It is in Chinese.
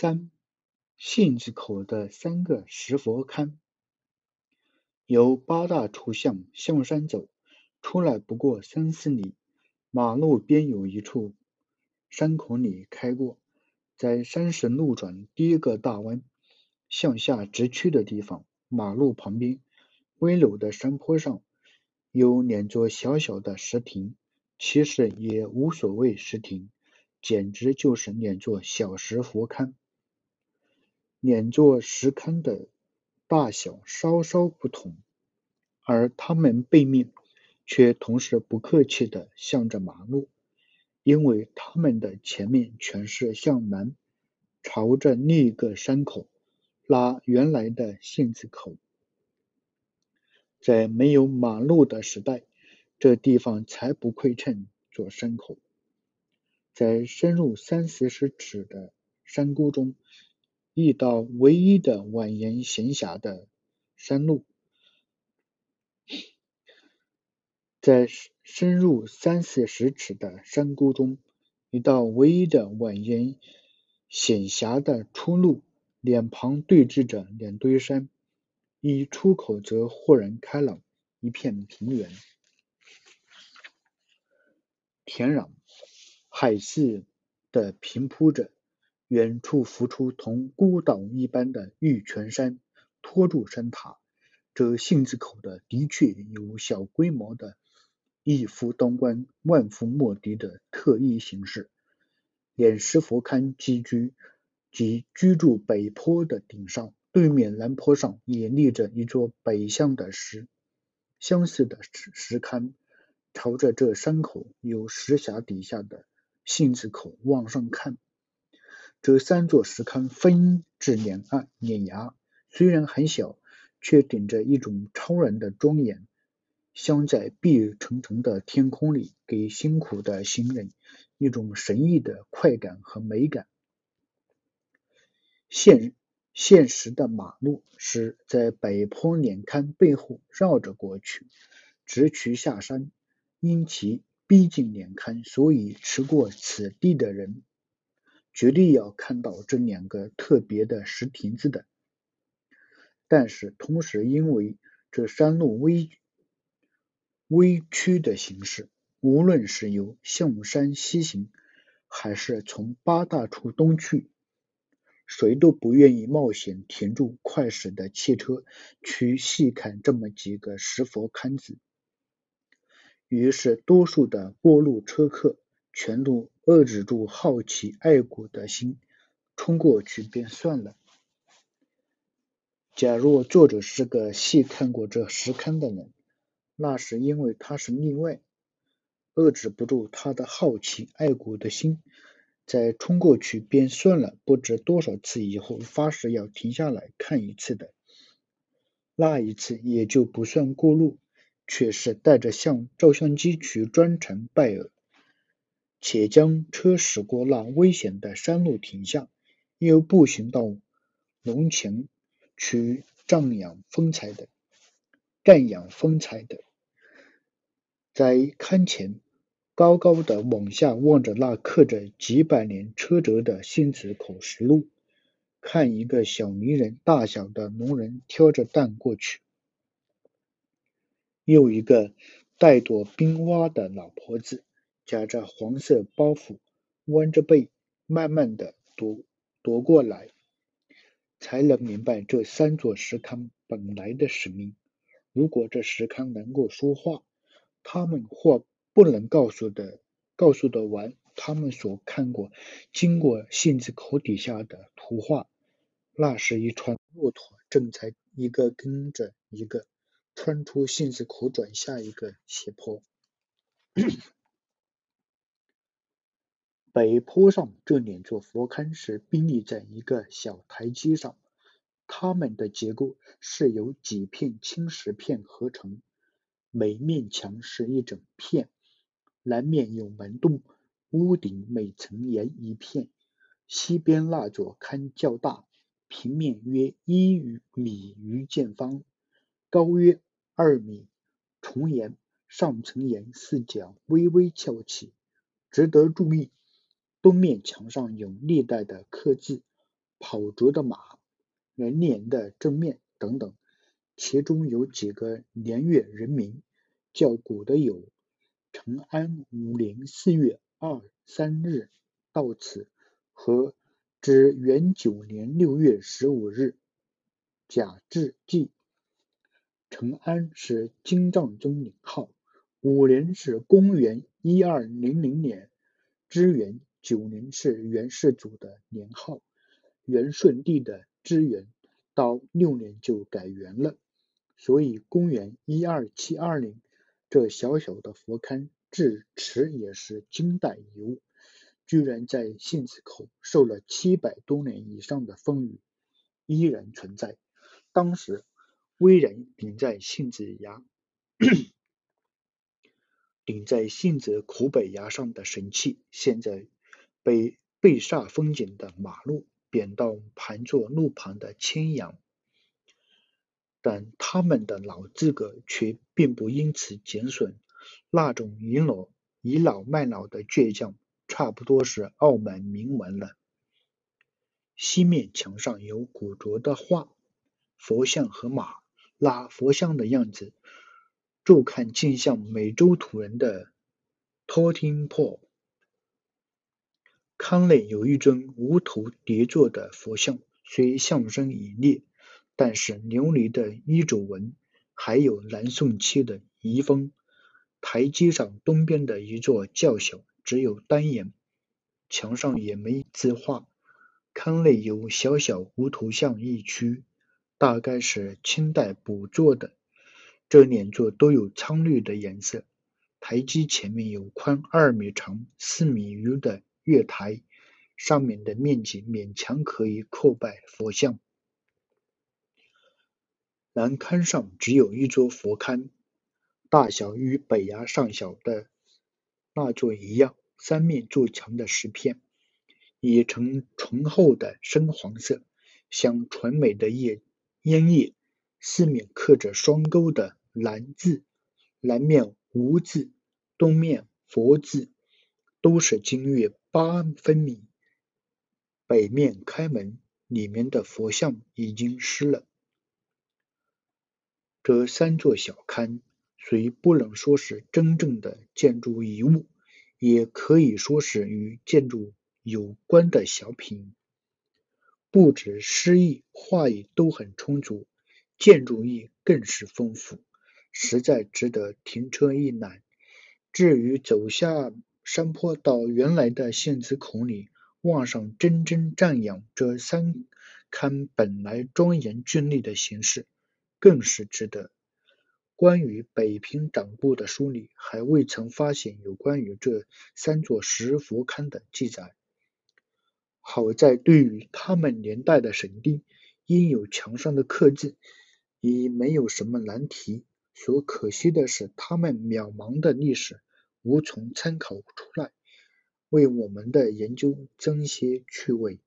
三信子口的三个石佛龛，由八大处向向山走，出来不过三四里，马路边有一处山孔里开过，在山势路转第一个大弯向下直去的地方，马路旁边微陡的山坡上有两座小小的石亭，其实也无所谓石亭。简直就是两座小石佛龛，两座石龛的大小稍稍不同，而它们背面却同时不客气地向着马路，因为它们的前面全是向南朝着另一个山口，拉原来的信子口。在没有马路的时代，这地方才不亏称做山口。在深入三四十尺的山沟中，一道唯一的蜿蜒闲暇的山路。在深入三四十尺的山沟中，一道唯一的蜿蜒险狭的出路，两旁对峙着两堆山，一出口则豁然开朗，一片平原，田壤。海似的平铺着，远处浮出同孤岛一般的玉泉山，托住山塔。这杏子口的的确有小规模的一夫当关、万夫莫敌的特异形式。两石佛龛居居即居住北坡的顶上，对面南坡上也立着一座北向的石相似的石石龛，朝着这山口有石峡底下的。杏子口往上看，这三座石龛分至两岸碾崖，虽然很小，却顶着一种超然的庄严，镶在碧沉沉的天空里，给辛苦的行人一种神异的快感和美感。现现实的马路是在北坡两龛背后绕着过去，直渠下山，因其。逼近两龛，所以吃过此地的人，绝对要看到这两个特别的石亭子的。但是同时，因为这山路微微曲的形式，无论是由向山西行，还是从八大处东去，谁都不愿意冒险停住快驶的汽车，去细看这么几个石佛龛子。于是，多数的过路车客全都遏制住好奇爱国的心，冲过去便算了。假若作者是个细看过这石龛的人，那是因为他是例外，遏制不住他的好奇爱国的心，在冲过去便算了不知多少次以后，发誓要停下来看一次的，那一次也就不算过路。却是带着相照相机去专程拜耳，且将车驶过那危险的山路停下，又步行到龙前去瞻仰风采的，瞻仰风采的，在龛前高高的往下望着那刻着几百年车辙的信子口石路，看一个小泥人大小的农人挑着担过去。又一个带朵冰花的老婆子，夹着黄色包袱，弯着背，慢慢的踱踱过来，才能明白这三座石龛本来的使命。如果这石龛能够说话，他们或不能告诉的告诉的完他们所看过、经过杏子口底下的图画，那是一串骆驼正在一个跟着一个。穿出杏子口，转下一个斜坡。北坡上这两座佛龛是并立在一个小台阶上，它们的结构是由几片青石片合成，每面墙是一整片，南面有门洞，屋顶每层檐一片。西边那座龛较大，平面约一米余见方，高约。二米，重檐，上层檐四角微微翘起。值得注意，东面墙上有历代的刻字，跑着的马、人脸的正面等等。其中有几个年月人名较古的有：成安五年四月二三日到此和至元九年六月十五日甲至记。成安是金藏宗年号，五年是公元一二零零年，支元九年是元世祖的年号。元顺帝的支元到六年就改元了，所以公元一二七二年这小小的佛龛至迟也是金代遗物，居然在杏子口受了七百多年以上的风雨，依然存在。当时。威人顶在杏子崖，顶在杏子口北崖上的神器，现在被被煞风景的马路贬到盘坐路旁的千阳，但他们的老资格却并不因此减损。那种倚老倚老卖老的倔强，差不多是傲慢铭文了。西面墙上有古拙的画，佛像和马。那佛像的样子，骤看竟像美洲土人的托汀破。龛内有一尊无头叠坐的佛像，虽像身已裂，但是琉璃的衣褶纹还有南宋期的遗风。台阶上东边的一座较小，只有单檐，墙上也没字画。龛内有小小无头像一区。大概是清代补做的，这两座都有苍绿的颜色。台基前面有宽二米长、四米余的月台，上面的面积勉强可以叩拜佛像。南龛上只有一座佛龛，大小与北崖上小的那座一样，三面筑墙的石片，已呈醇厚的深黄色，像纯美的叶。烟叶，四面刻着双钩的南字，南面无字，东面佛字，都是金月八分米。北面开门，里面的佛像已经湿了。这三座小龛，虽不能说是真正的建筑遗物，也可以说是与建筑有关的小品。不止诗意、画意都很充足，建筑意更是丰富，实在值得停车一览。至于走下山坡到原来的杏子孔里，望上真真赞扬这三龛本来庄严峻丽的形式，更是值得。关于北平掌故的书里，还未曾发现有关于这三座石佛龛的记载。好在对于他们年代的神地，应有墙上的刻字，已没有什么难题。所可惜的是，他们渺茫的历史无从参考出来，为我们的研究增些趣味。